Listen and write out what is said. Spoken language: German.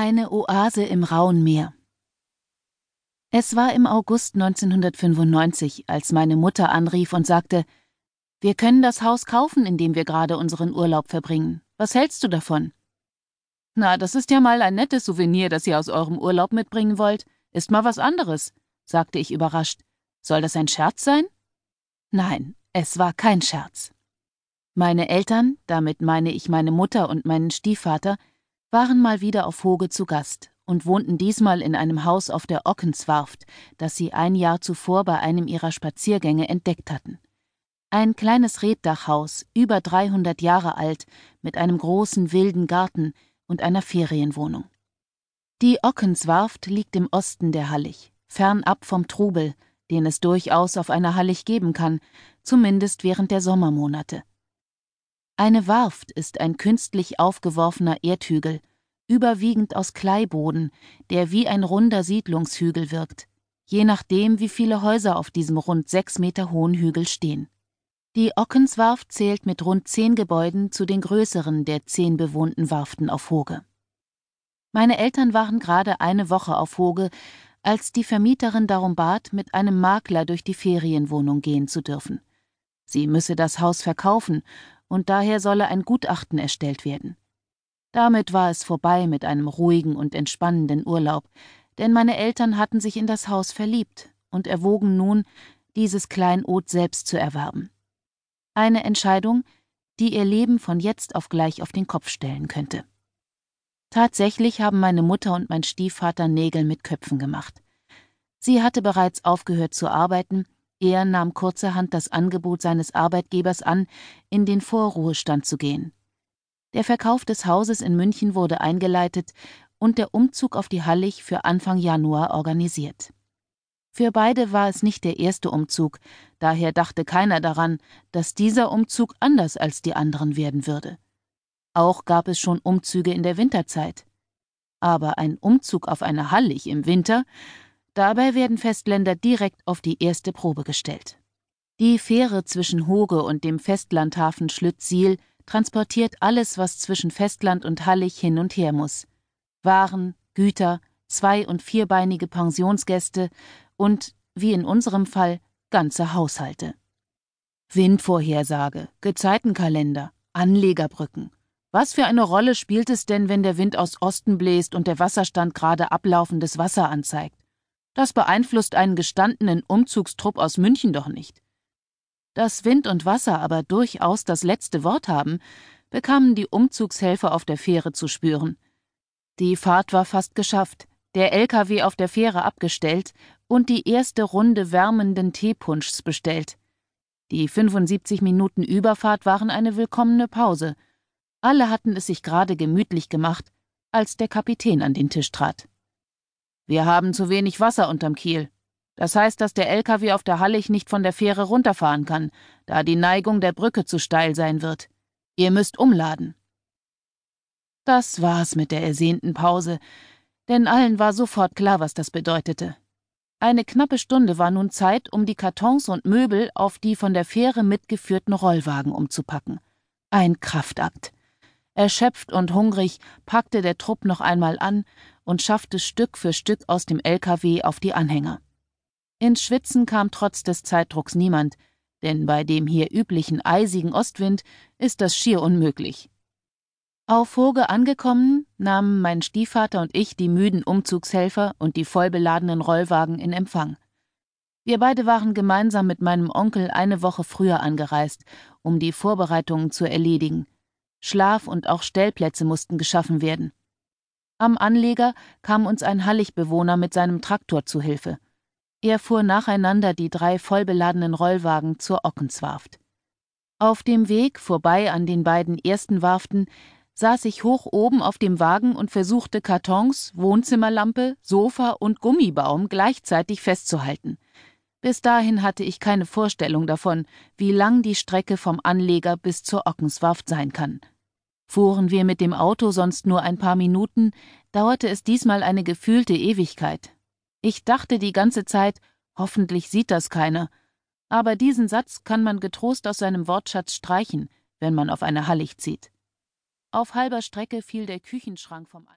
Eine Oase im rauen Meer. Es war im August 1995, als meine Mutter anrief und sagte, wir können das Haus kaufen, in dem wir gerade unseren Urlaub verbringen. Was hältst du davon? Na, das ist ja mal ein nettes Souvenir, das ihr aus eurem Urlaub mitbringen wollt. Ist mal was anderes, sagte ich überrascht. Soll das ein Scherz sein? Nein, es war kein Scherz. Meine Eltern, damit meine ich meine Mutter und meinen Stiefvater, waren mal wieder auf Hoge zu Gast und wohnten diesmal in einem Haus auf der Ockenswarft, das sie ein Jahr zuvor bei einem ihrer Spaziergänge entdeckt hatten. Ein kleines Reddachhaus, über 300 Jahre alt, mit einem großen wilden Garten und einer Ferienwohnung. Die Ockenswarft liegt im Osten der Hallig, fernab vom Trubel, den es durchaus auf einer Hallig geben kann, zumindest während der Sommermonate. Eine Warft ist ein künstlich aufgeworfener Erdhügel, überwiegend aus Kleiboden, der wie ein runder Siedlungshügel wirkt, je nachdem, wie viele Häuser auf diesem rund sechs Meter hohen Hügel stehen. Die Ockenswarft zählt mit rund zehn Gebäuden zu den größeren der zehn bewohnten Warften auf Hoge. Meine Eltern waren gerade eine Woche auf Hoge, als die Vermieterin darum bat, mit einem Makler durch die Ferienwohnung gehen zu dürfen. Sie müsse das Haus verkaufen und daher solle ein Gutachten erstellt werden. Damit war es vorbei mit einem ruhigen und entspannenden Urlaub, denn meine Eltern hatten sich in das Haus verliebt und erwogen nun, dieses Kleinod selbst zu erwerben. Eine Entscheidung, die ihr Leben von jetzt auf gleich auf den Kopf stellen könnte. Tatsächlich haben meine Mutter und mein Stiefvater Nägel mit Köpfen gemacht. Sie hatte bereits aufgehört zu arbeiten er nahm kurzerhand das Angebot seines Arbeitgebers an, in den Vorruhestand zu gehen. Der Verkauf des Hauses in München wurde eingeleitet und der Umzug auf die Hallig für Anfang Januar organisiert. Für beide war es nicht der erste Umzug, daher dachte keiner daran, dass dieser Umzug anders als die anderen werden würde. Auch gab es schon Umzüge in der Winterzeit. Aber ein Umzug auf eine Hallig im Winter Dabei werden Festländer direkt auf die erste Probe gestellt. Die Fähre zwischen Hoge und dem Festlandhafen Schlüttsiel transportiert alles, was zwischen Festland und Hallig hin und her muss. Waren, Güter, zwei- und vierbeinige Pensionsgäste und, wie in unserem Fall, ganze Haushalte. Windvorhersage, Gezeitenkalender, Anlegerbrücken. Was für eine Rolle spielt es denn, wenn der Wind aus Osten bläst und der Wasserstand gerade ablaufendes Wasser anzeigt? Das beeinflusst einen gestandenen Umzugstrupp aus München doch nicht. Dass Wind und Wasser aber durchaus das letzte Wort haben, bekamen die Umzugshelfer auf der Fähre zu spüren. Die Fahrt war fast geschafft, der LKW auf der Fähre abgestellt und die erste Runde wärmenden Teepunschs bestellt. Die 75 Minuten Überfahrt waren eine willkommene Pause. Alle hatten es sich gerade gemütlich gemacht, als der Kapitän an den Tisch trat. Wir haben zu wenig Wasser unterm Kiel. Das heißt, dass der LKW auf der Hallig nicht von der Fähre runterfahren kann, da die Neigung der Brücke zu steil sein wird. Ihr müsst umladen. Das war's mit der ersehnten Pause, denn allen war sofort klar, was das bedeutete. Eine knappe Stunde war nun Zeit, um die Kartons und Möbel auf die von der Fähre mitgeführten Rollwagen umzupacken. Ein Kraftakt. Erschöpft und hungrig packte der Trupp noch einmal an und schaffte Stück für Stück aus dem LKW auf die Anhänger. Ins Schwitzen kam trotz des Zeitdrucks niemand, denn bei dem hier üblichen eisigen Ostwind ist das schier unmöglich. Auf Hoge angekommen, nahmen mein Stiefvater und ich die müden Umzugshelfer und die vollbeladenen Rollwagen in Empfang. Wir beide waren gemeinsam mit meinem Onkel eine Woche früher angereist, um die Vorbereitungen zu erledigen. Schlaf und auch Stellplätze mussten geschaffen werden. Am Anleger kam uns ein Halligbewohner mit seinem Traktor zu Hilfe. Er fuhr nacheinander die drei vollbeladenen Rollwagen zur Ockenswarft. Auf dem Weg vorbei an den beiden ersten Warften saß ich hoch oben auf dem Wagen und versuchte Kartons, Wohnzimmerlampe, Sofa und Gummibaum gleichzeitig festzuhalten. Bis dahin hatte ich keine Vorstellung davon, wie lang die Strecke vom Anleger bis zur Ockenswarft sein kann. Fuhren wir mit dem Auto sonst nur ein paar Minuten, dauerte es diesmal eine gefühlte Ewigkeit. Ich dachte die ganze Zeit, hoffentlich sieht das keiner. Aber diesen Satz kann man getrost aus seinem Wortschatz streichen, wenn man auf eine Hallig zieht. Auf halber Strecke fiel der Küchenschrank vom